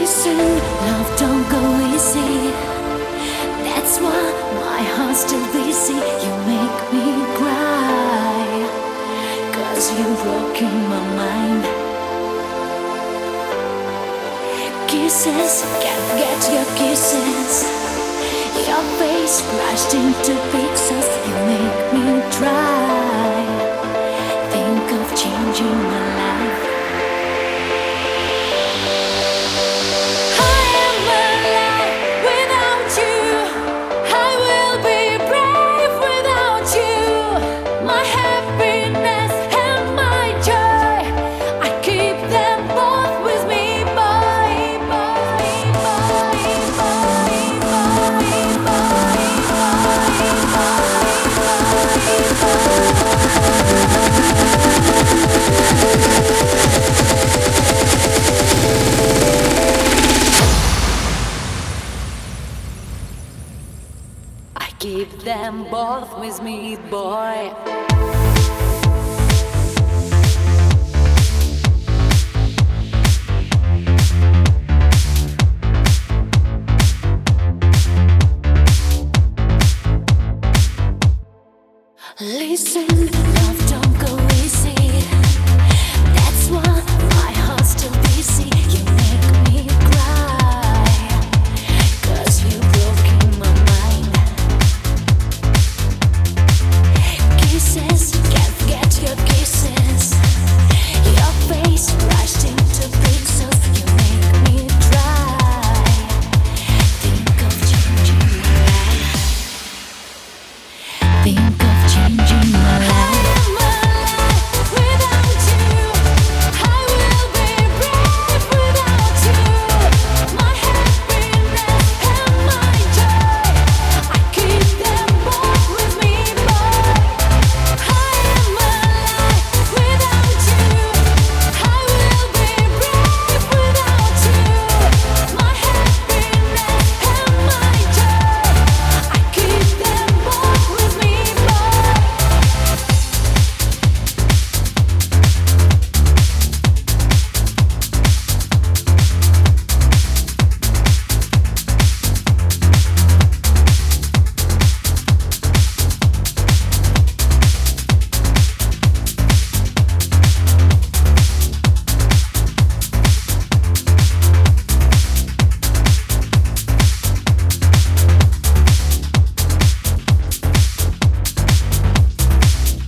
Darling, love don't go easy. That's why my heart's still busy. You make me cry. Cause you're broken my mind. Kisses, can't forget your kisses. Your face crushed into pixels. Keep them both with me, boy. Listen.